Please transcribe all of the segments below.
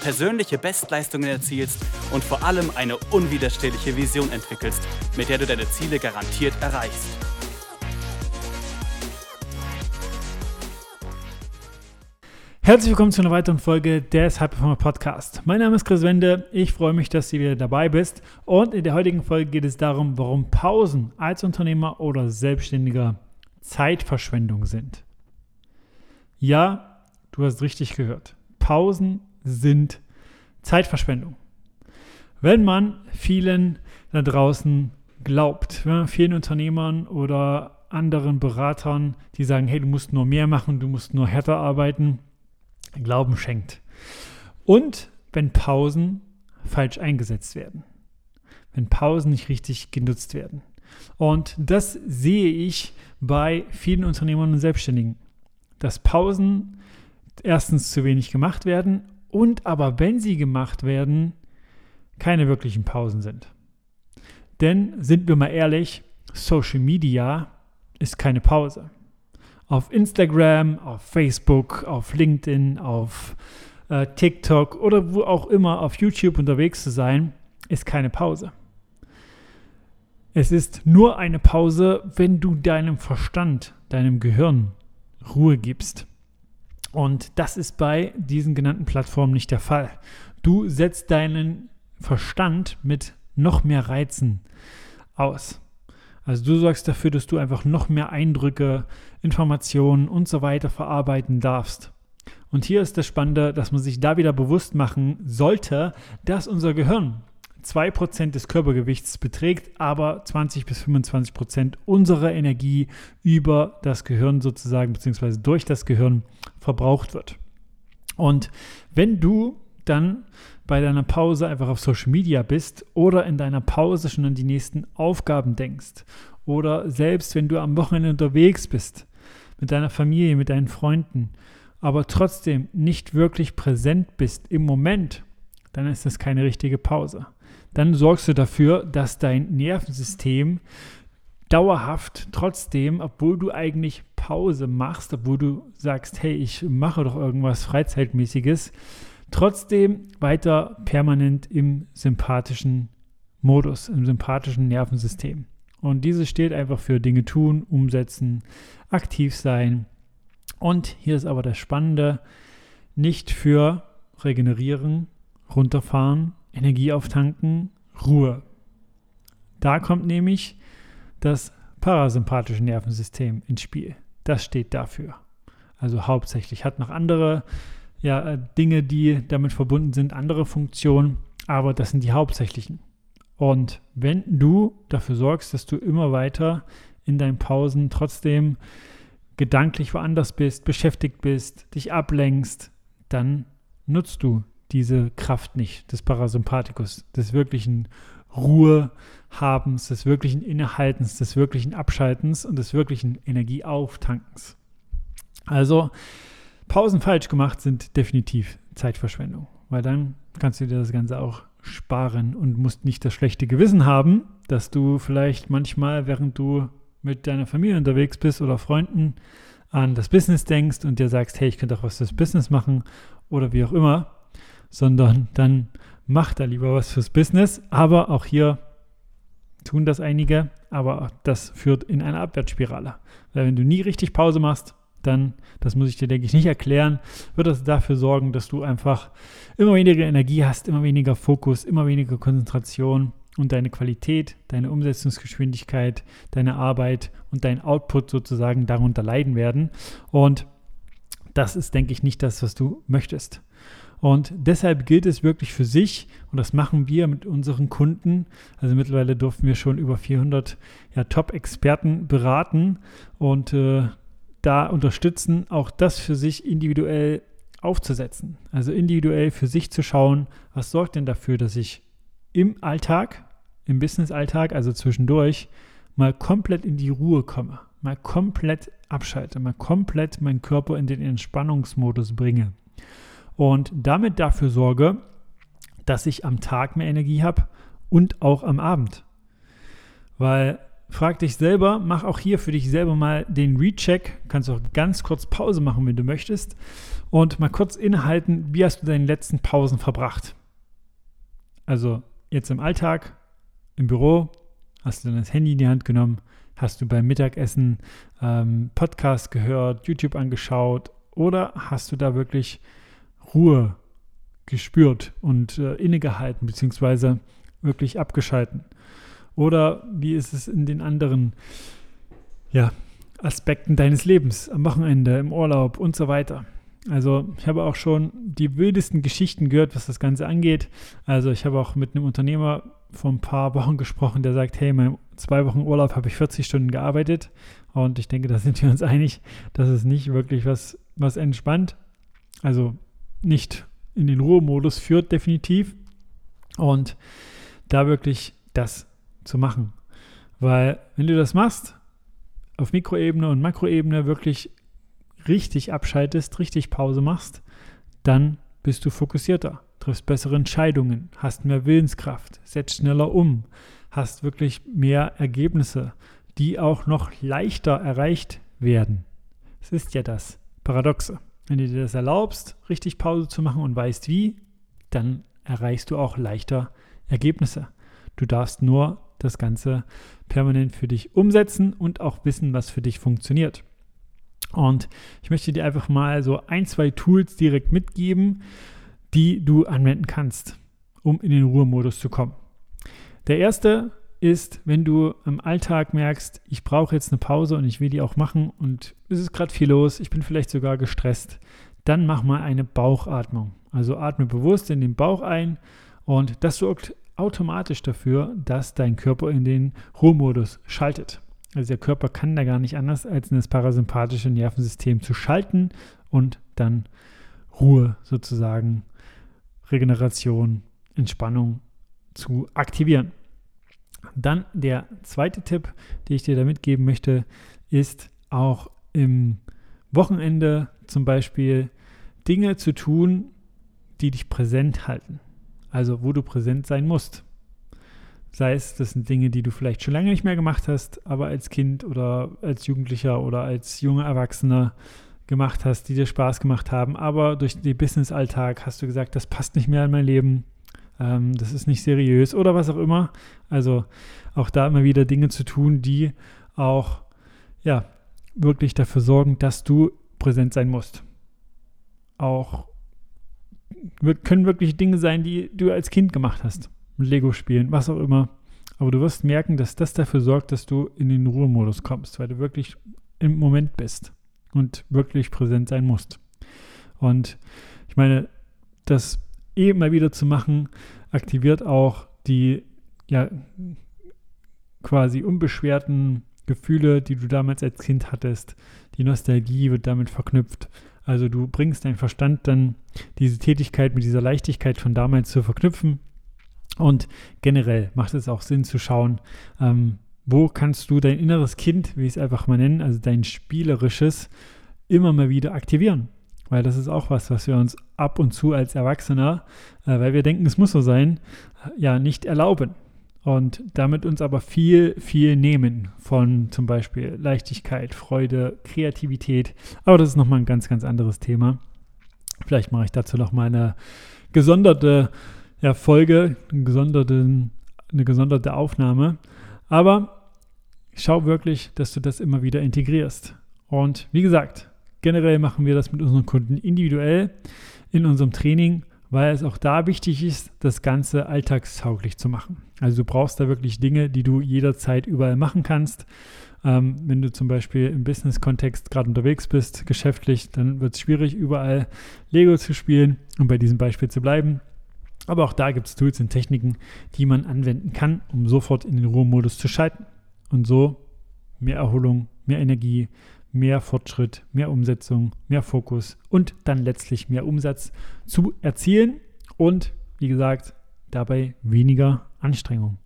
persönliche Bestleistungen erzielst und vor allem eine unwiderstehliche Vision entwickelst, mit der du deine Ziele garantiert erreichst. Herzlich willkommen zu einer weiteren Folge des High Performer Podcast. Mein Name ist Chris Wende. Ich freue mich, dass du wieder dabei bist. Und in der heutigen Folge geht es darum, warum Pausen als Unternehmer oder Selbstständiger Zeitverschwendung sind. Ja, du hast richtig gehört. Pausen sind Zeitverschwendung. Wenn man vielen da draußen glaubt, man vielen Unternehmern oder anderen Beratern, die sagen, hey, du musst nur mehr machen, du musst nur härter arbeiten, Glauben schenkt. Und wenn Pausen falsch eingesetzt werden. Wenn Pausen nicht richtig genutzt werden. Und das sehe ich bei vielen Unternehmern und Selbstständigen. Dass Pausen erstens zu wenig gemacht werden und aber wenn sie gemacht werden, keine wirklichen Pausen sind. Denn sind wir mal ehrlich, Social Media ist keine Pause. Auf Instagram, auf Facebook, auf LinkedIn, auf äh, TikTok oder wo auch immer auf YouTube unterwegs zu sein, ist keine Pause. Es ist nur eine Pause, wenn du deinem Verstand, deinem Gehirn Ruhe gibst. Und das ist bei diesen genannten Plattformen nicht der Fall. Du setzt deinen Verstand mit noch mehr Reizen aus. Also du sorgst dafür, dass du einfach noch mehr Eindrücke, Informationen und so weiter verarbeiten darfst. Und hier ist das Spannende, dass man sich da wieder bewusst machen sollte, dass unser Gehirn 2% des Körpergewichts beträgt, aber 20 bis 25% unserer Energie über das Gehirn sozusagen, beziehungsweise durch das Gehirn verbraucht wird. Und wenn du dann bei deiner Pause einfach auf Social Media bist oder in deiner Pause schon an die nächsten Aufgaben denkst oder selbst wenn du am Wochenende unterwegs bist mit deiner Familie, mit deinen Freunden, aber trotzdem nicht wirklich präsent bist im Moment, dann ist das keine richtige Pause dann sorgst du dafür, dass dein Nervensystem dauerhaft trotzdem, obwohl du eigentlich Pause machst, obwohl du sagst, hey, ich mache doch irgendwas Freizeitmäßiges, trotzdem weiter permanent im sympathischen Modus, im sympathischen Nervensystem. Und dieses steht einfach für Dinge tun, umsetzen, aktiv sein. Und hier ist aber das Spannende, nicht für regenerieren, runterfahren, Energie auftanken, Ruhe. Da kommt nämlich das parasympathische Nervensystem ins Spiel. Das steht dafür. Also hauptsächlich hat noch andere ja, äh, Dinge, die damit verbunden sind, andere Funktionen, aber das sind die hauptsächlichen. Und wenn du dafür sorgst, dass du immer weiter in deinen Pausen trotzdem gedanklich woanders bist, beschäftigt bist, dich ablenkst, dann nutzt du diese Kraft nicht des Parasympathikus, des wirklichen Ruhehabens, des wirklichen Innehaltens, des wirklichen Abschaltens und des wirklichen Energieauftankens. Also Pausen falsch gemacht sind definitiv Zeitverschwendung, weil dann kannst du dir das Ganze auch sparen und musst nicht das schlechte Gewissen haben, dass du vielleicht manchmal, während du mit deiner Familie unterwegs bist oder Freunden, an das Business denkst und dir sagst, hey, ich könnte auch was fürs Business machen oder wie auch immer, sondern dann macht da lieber was fürs Business. Aber auch hier tun das einige, aber das führt in eine Abwärtsspirale. Weil wenn du nie richtig Pause machst, dann, das muss ich dir, denke ich, nicht erklären, wird das dafür sorgen, dass du einfach immer weniger Energie hast, immer weniger Fokus, immer weniger Konzentration und deine Qualität, deine Umsetzungsgeschwindigkeit, deine Arbeit und dein Output sozusagen darunter leiden werden. Und das ist, denke ich, nicht das, was du möchtest. Und deshalb gilt es wirklich für sich, und das machen wir mit unseren Kunden. Also mittlerweile durften wir schon über 400 ja, Top-Experten beraten und äh, da unterstützen, auch das für sich individuell aufzusetzen. Also individuell für sich zu schauen, was sorgt denn dafür, dass ich im Alltag, im Business-Alltag, also zwischendurch, mal komplett in die Ruhe komme, mal komplett abschalte, mal komplett meinen Körper in den Entspannungsmodus bringe und damit dafür sorge, dass ich am Tag mehr Energie habe und auch am Abend. Weil frag dich selber, mach auch hier für dich selber mal den Recheck. Kannst auch ganz kurz Pause machen, wenn du möchtest. Und mal kurz innehalten, wie hast du deine letzten Pausen verbracht? Also jetzt im Alltag, im Büro, hast du dann das Handy in die Hand genommen, hast du beim Mittagessen ähm, Podcast gehört, YouTube angeschaut oder hast du da wirklich Ruhe gespürt und äh, innegehalten, beziehungsweise wirklich abgeschalten? Oder wie ist es in den anderen ja, Aspekten deines Lebens, am Wochenende, im Urlaub und so weiter? Also ich habe auch schon die wildesten Geschichten gehört, was das Ganze angeht. Also ich habe auch mit einem Unternehmer vor ein paar Wochen gesprochen, der sagt, hey, in zwei Wochen Urlaub habe ich 40 Stunden gearbeitet. Und ich denke, da sind wir uns einig, dass es nicht wirklich was, was entspannt. Also nicht in den Ruhemodus führt, definitiv. Und da wirklich das zu machen. Weil wenn du das machst, auf Mikroebene und Makroebene wirklich richtig abschaltest, richtig Pause machst, dann bist du fokussierter, triffst bessere Entscheidungen, hast mehr Willenskraft, setzt schneller um, hast wirklich mehr Ergebnisse, die auch noch leichter erreicht werden. Es ist ja das Paradoxe. Wenn du dir das erlaubst, richtig Pause zu machen und weißt wie, dann erreichst du auch leichter Ergebnisse. Du darfst nur das Ganze permanent für dich umsetzen und auch wissen, was für dich funktioniert. Und ich möchte dir einfach mal so ein, zwei Tools direkt mitgeben, die du anwenden kannst, um in den Ruhemodus zu kommen. Der erste ist, wenn du im Alltag merkst, ich brauche jetzt eine Pause und ich will die auch machen und es ist gerade viel los, ich bin vielleicht sogar gestresst, dann mach mal eine Bauchatmung. Also atme bewusst in den Bauch ein und das sorgt automatisch dafür, dass dein Körper in den Ruhemodus schaltet. Also der Körper kann da gar nicht anders, als in das parasympathische Nervensystem zu schalten und dann Ruhe sozusagen, Regeneration, Entspannung zu aktivieren. Dann der zweite Tipp, den ich dir da mitgeben möchte, ist auch im Wochenende zum Beispiel Dinge zu tun, die dich präsent halten. Also wo du präsent sein musst. Sei es, das sind Dinge, die du vielleicht schon lange nicht mehr gemacht hast, aber als Kind oder als Jugendlicher oder als junger Erwachsener gemacht hast, die dir Spaß gemacht haben, aber durch den Business-Alltag hast du gesagt, das passt nicht mehr in mein Leben, ähm, das ist nicht seriös oder was auch immer. Also auch da immer wieder Dinge zu tun, die auch ja wirklich dafür sorgen, dass du präsent sein musst. Auch können wirklich Dinge sein, die du als Kind gemacht hast. Lego spielen, was auch immer. Aber du wirst merken, dass das dafür sorgt, dass du in den Ruhemodus kommst, weil du wirklich im Moment bist und wirklich präsent sein musst. Und ich meine, das eh mal wieder zu machen, aktiviert auch die ja quasi unbeschwerten Gefühle, die du damals als Kind hattest. Die Nostalgie wird damit verknüpft. Also du bringst deinen Verstand dann, diese Tätigkeit mit dieser Leichtigkeit von damals zu verknüpfen. Und generell macht es auch Sinn zu schauen, ähm, wo kannst du dein inneres Kind, wie ich es einfach mal nennen, also dein spielerisches, immer mal wieder aktivieren. Weil das ist auch was, was wir uns ab und zu als Erwachsener, äh, weil wir denken, es muss so sein, äh, ja, nicht erlauben und damit uns aber viel, viel nehmen von zum Beispiel Leichtigkeit, Freude, Kreativität. Aber das ist nochmal ein ganz, ganz anderes Thema. Vielleicht mache ich dazu nochmal eine gesonderte ja, Folge, eine gesonderte, eine gesonderte Aufnahme. Aber schau wirklich, dass du das immer wieder integrierst. Und wie gesagt, generell machen wir das mit unseren Kunden individuell in unserem Training weil es auch da wichtig ist, das Ganze alltagstauglich zu machen. Also du brauchst da wirklich Dinge, die du jederzeit überall machen kannst. Ähm, wenn du zum Beispiel im Business-Kontext gerade unterwegs bist, geschäftlich, dann wird es schwierig, überall Lego zu spielen, um bei diesem Beispiel zu bleiben. Aber auch da gibt es Tools und Techniken, die man anwenden kann, um sofort in den Ruhemodus zu schalten. Und so mehr Erholung, mehr Energie, mehr Fortschritt, mehr Umsetzung, mehr Fokus und dann letztlich mehr Umsatz zu erzielen und wie gesagt, dabei weniger Anstrengung.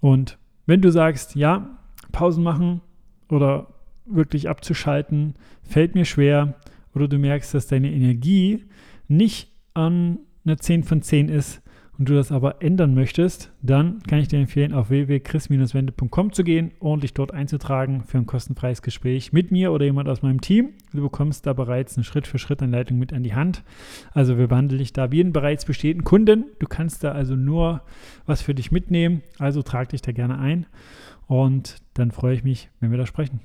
Und wenn du sagst, ja, Pausen machen oder wirklich abzuschalten, fällt mir schwer, oder du merkst, dass deine Energie nicht an einer 10 von 10 ist, und du das aber ändern möchtest, dann kann ich dir empfehlen, auf www.chris-wende.com zu gehen und dich dort einzutragen für ein kostenfreies Gespräch mit mir oder jemand aus meinem Team. Du bekommst da bereits eine Schritt-für-Schritt-Anleitung mit an die Hand. Also wir behandeln dich da wie einen bereits bestehenden Kunden. Du kannst da also nur was für dich mitnehmen. Also trag dich da gerne ein und dann freue ich mich, wenn wir da sprechen.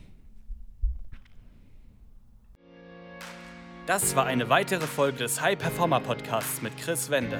Das war eine weitere Folge des High Performer Podcasts mit Chris Wende.